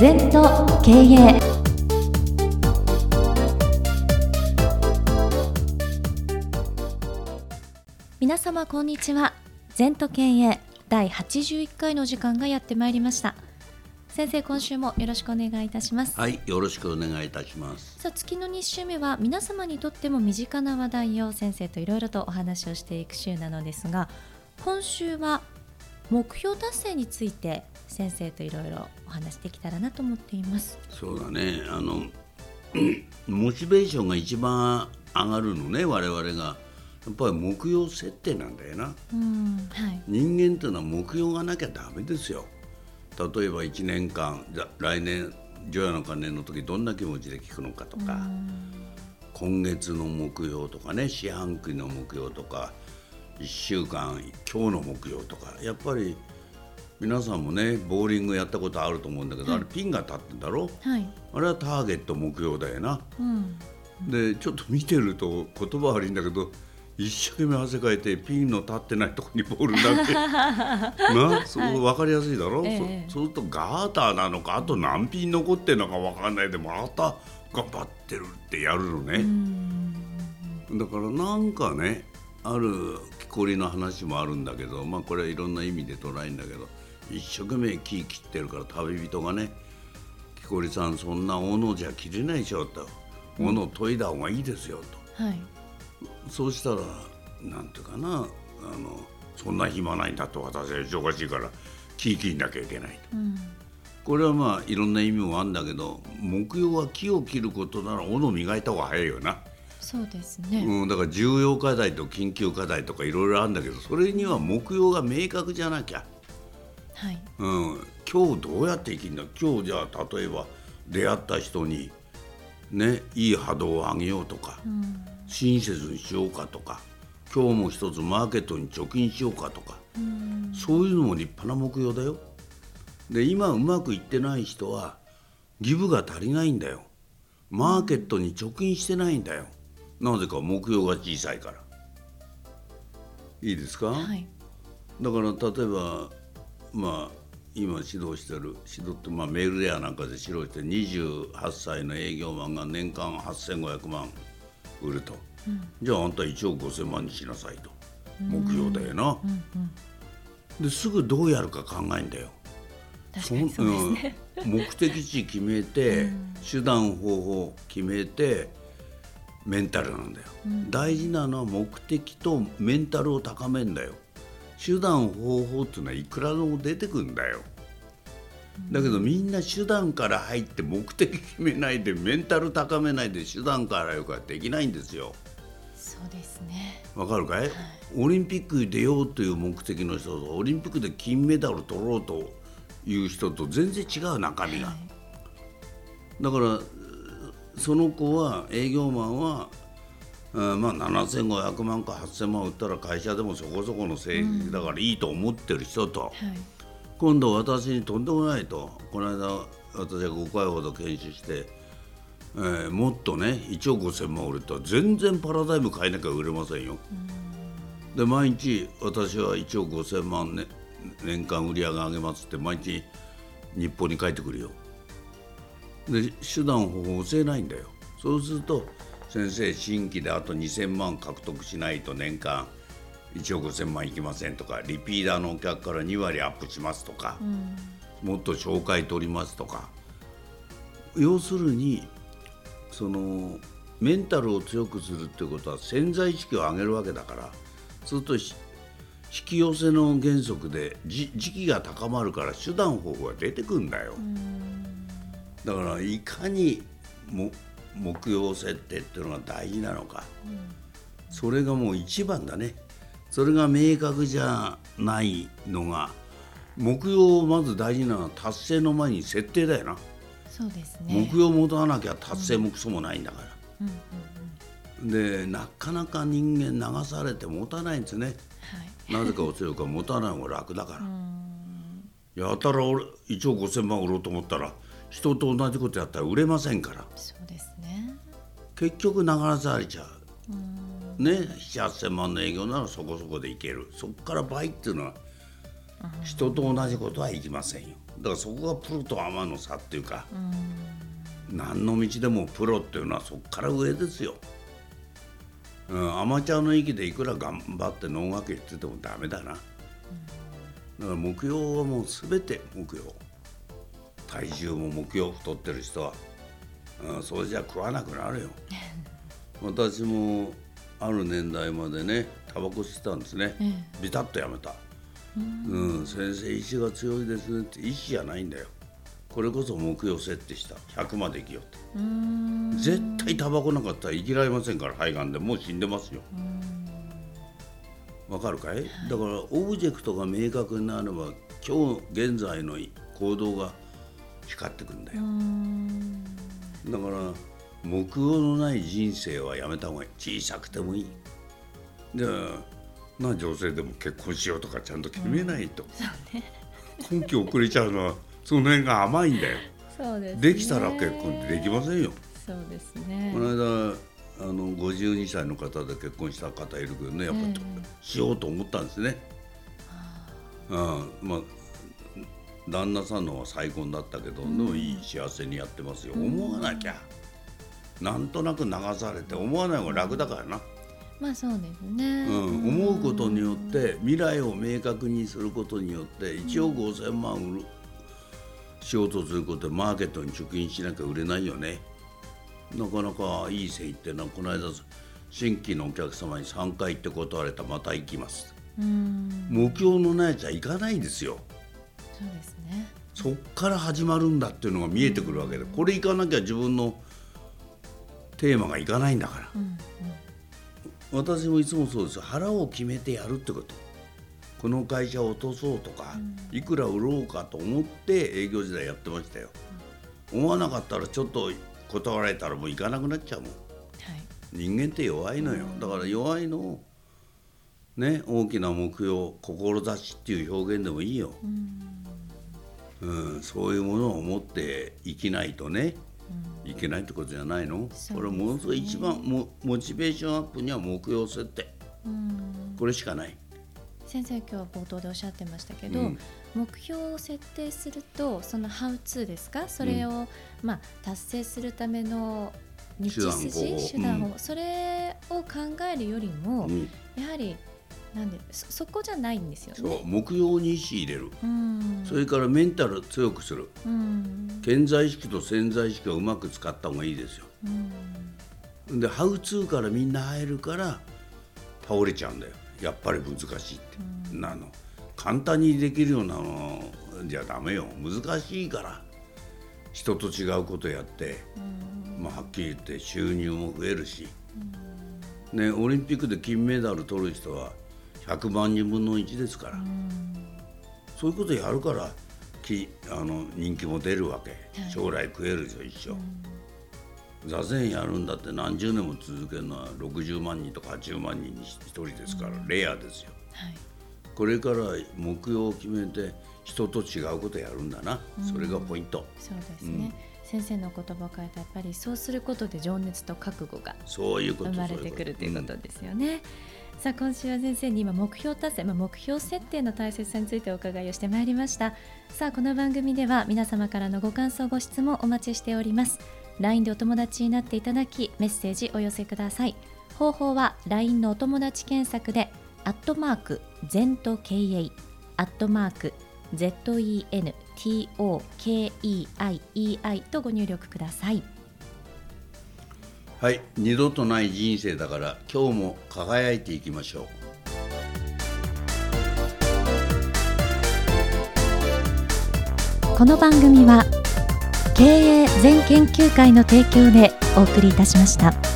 全と経営皆様こんにちは。全と経営第81回の時間がやってまいりました。先生今週もよろしくお願いいたします。はい、よろしくお願いいたします。さあ月の2週目は皆様にとっても身近な話題を先生といろいろとお話をしていく週なのですが今週は目標達成について先生といろいろお話できたらなと思っています。そうだね、あの モチベーションが一番上がるのね、我々が。やっぱり目標設定なんだよな。うんはい人間っていうのは目標がなきゃダメですよ。例えば1年間、じゃ来年除夜の鐘の時どんな気持ちで聞くのかとか、今月の目標とかね、四半期の目標とか、1週間今日の目標とか、やっぱり皆さんもね、ボーリングやったことあると思うんだけど、あれピンが立ってんだろ？はい。あれはターゲット目標だよな。うん。でちょっと見てると言葉悪いんだけど一生懸命汗かいてピンの立ってないとこにボール投げ。て な？そう分かりやすいだろ、ええ。そそうするとガーターなのか？あと何ピン残ってるのか分かんないでまた？頑張ってるってやるのね、だからなんかねある木こりの話もあるんだけどまあこれはいろんな意味で捉えるんだけど一生懸命木切ってるから旅人がね木こりさんそんな斧じゃ切れないでしょと。斧研いだ方がいいですよと、はい。そうしたらなんていうかなあのそんな暇ないんだと。私は忙しいから木切んなきゃいけないと。これはまあいろんな意味もあるんだけど目標は木を切ることなら斧磨いた方が早いよな。そうですね、うん、だから重要課題と緊急課題とかいろいろあるんだけどそれには目標が明確じゃなきゃ、はいうん、今日どうやって生きるんだ今日じゃあ例えば出会った人にねいい波動を上げようとか、親切にしようかとか今日も一つマーケットに貯金しようかとか、そういうのも立派な目標だよ。で今うまくいってない人はギブが足りないんだよ。マーケットに貯金してないんだよ。なぜか目標が小さいから。いいですか、はい。だから例えばまあ今指導してる指導ってまあメールレアなんかで指導して28歳の営業マンが年間8500万売ると、じゃああんた1億5000万にしなさいと。目標だよな、ですぐどうやるか考えんだよ。確かにそうですね、うん目的地決めて、手段方法決めてメンタルなんだよ、大事なのは目的とメンタルを高めんだよ。手段方法っていうのはいくらでも出てくんだよ。だけどみんな手段から入って目的決めないでメンタル高めないで手段からよくはできないんですよ。そうですね。わかるかい、オリンピックに出ようという目的の人とオリンピックで金メダル取ろうという人と全然違う中身が、だからその子は営業マンは、うんまあ、7500万か8000万売ったら会社でもそこそこの成績だからいいと思ってる人と、はい今度私にとんでもないとこの間私は5回ほど研修して、えーもっとね1億5000万売れたら全然パラダイム変えなきゃ売れませんよ。で毎日私は1億5000万、ね、年間売り上げ上げますって毎日日本に帰ってくるよ。で手段方法教えないんだよ。そうすると先生新規であと2000万獲得しないと年間1億5000万いきませんとかリピーターのお客から2割アップしますとか、もっと紹介取りますとか要するにそのメンタルを強くするっていうことは潜在意識を上げるわけだからそうすると引き寄せの原則で時期が高まるから手段方法が出てくんだよ。だからいかにも目標設定っていうのが大事なのか、それがもう一番だね。それが明確じゃないのが目標をまず大事なのは達成の前に設定だよな、そうですね。目標を持たなきゃ達成もクソもないんだから、でなかなか人間流されて持たないんですね。はい。なぜかお強いか持たない方が楽だから、やたら俺1億5000万売ろうと思ったら人と同じことやったら売れませんから。そうですね。結局流されちゃう、ね78000万の営業ならそこそこでいける。そこから倍っていうのは人と同じことはいきませんよ。だからそこがプロとアマの差っていうか、何の道でもプロっていうのはそこから上ですよ。うん、アマチュアの域でいくら頑張って能楽器っててもダメだな、だから目標はもう全て目標体重も目標太ってる人は、うん、それじゃ食わなくなるよ。私もある年代までねタバコ吸ってたんですね、ビタッとやめた。うん、先生意志が強いですねって意志じゃないんだよ。これこそ目標設定した。100まで生きようと絶対タバコなかったら生きられませんから肺がんで。もう死んでますよ。わかるかい、だからオブジェクトが明確になれば今日現在の行動が光ってくんだよ。だから目標のない人生はやめた方がいい。小さくてもいい。でな女性でも結婚しようとかちゃんと決めないと、うん。ね、根拠遅れちゃうのはその辺が甘いんだよ。そうです、ね、できたら結婚ってできませんよ。そうですね。この間あの52歳の方で結婚した方いるけどねやっぱ、えー、しようと思ったんですね、うん、まあ旦那さんのは再婚だったけど、うん、いい幸せにやってますよ、思わなきゃ、なんとなく流されて思わない方が楽だからな、まあそうですね、うん、思うことによって未来を明確にすることによって1億5,000万売る仕事することでマーケットに貯金しなきゃ売れないよね。なかなかいい線いってな。この間新規のお客様に3回行って断られた。また行きます。目標のないやつは行かないですよそうですね。そっから始まるんだっていうのが見えてくるわけでこれ行かなきゃ自分のテーマがいかないんだから、うんうん。私もいつもそうです。よ腹を決めてやるってこと。この会社を落とそうとか、うん、いくら売ろうかと思って営業時代やってましたよ、うん、思わなかったらちょっと断られたらもう行かなくなっちゃうもん、はい、人間って弱いのよ、うん、だから弱いのをね大きな目標志っていう表現でもいいよ、うんそういうものを持って生きないとねいけないってことじゃないの、ね、これものすごい一番モモチベーションアップには目標設定。これしかない。先生今日は冒頭でおっしゃってましたけど、うん、目標を設定するとそのハウツーですか？それを、うん、まあ、達成するための道筋？手段を、うん、それを考えるよりも、やはりなんでそこじゃないんですよね。目標に意識入れる、それからメンタル強くする、潜在意識と潜在意識をうまく使った方がいいですよ。でハウツーからみんな入るから倒れちゃうんだよ。やっぱり難しいって、なの。簡単にできるようなのじゃダメよ。難しいから。人と違うことやって、まあ、はっきり言って収入も増えるし、ね、オリンピックで金メダル取る人は100万人分の1ですから、そういうことやるからきあの人気も出るわけ、将来食えるでしょ一生、座禅やるんだって何十年も続けるのは60万人とか80万人に1人ですから、レアですよ、はい、これから目標を決めて人と違うことやるんだな、それがポイント。そうですね、先生の言葉を変えたやっぱりそうすることで情熱と覚悟が生まれてくるということですよね。さあ今週は先生に今目標達成、まあ、目標設定の大切さについてお伺いをしてまいりました。さあこの番組では皆様からのご感想ご質問お待ちしております。LINE でお友達になっていただきメッセージお寄せください。方法は LINE のお友達検索でアットマーク ZENTOKEI アットマーク ZENTOKEIEI とご入力ください。はい二度とない人生だから今日も輝いていきましょうこの番組は経営全研究会の提供でお送りいたしました。